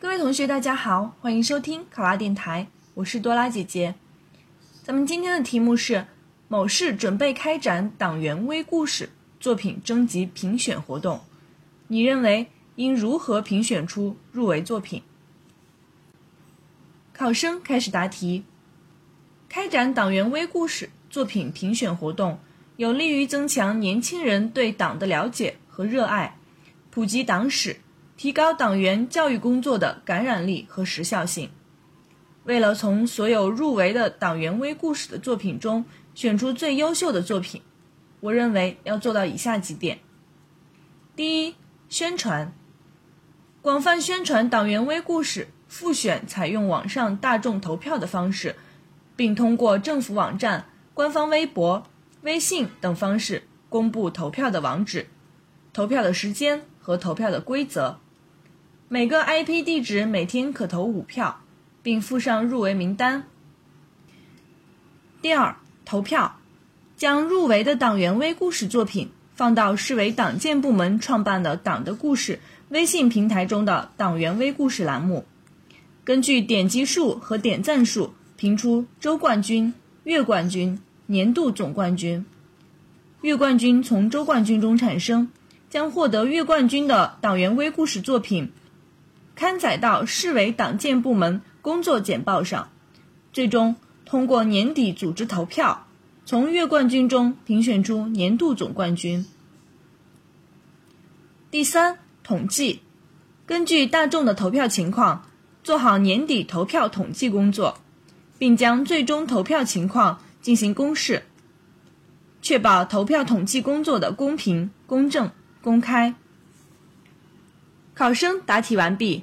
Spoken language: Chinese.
各位同学，大家好，欢迎收听考拉电台，我是多拉姐姐。咱们今天的题目是：某市准备开展党员微故事作品征集评选活动，你认为应如何评选出入围作品？考生开始答题。开展党员微故事作品评选活动，有利于增强年轻人对党的了解和热爱，普及党史。提高党员教育工作的感染力和时效性。为了从所有入围的党员微故事的作品中选出最优秀的作品，我认为要做到以下几点：第一，宣传，广泛宣传党员微故事复选采用网上大众投票的方式，并通过政府网站、官方微博、微信等方式公布投票的网址、投票的时间和投票的规则。每个 IP 地址每天可投五票，并附上入围名单。第二，投票，将入围的党员微故事作品放到市委党建部门创办的“党的故事”微信平台中的党员微故事栏目，根据点击数和点赞数评出周冠军、月冠军、年度总冠军。月冠军从周冠军中产生，将获得月冠军的党员微故事作品。刊载到市委党建部门工作简报上，最终通过年底组织投票，从月冠军中评选出年度总冠军。第三，统计，根据大众的投票情况，做好年底投票统计工作，并将最终投票情况进行公示，确保投票统计工作的公平、公正、公开。考生答题完毕。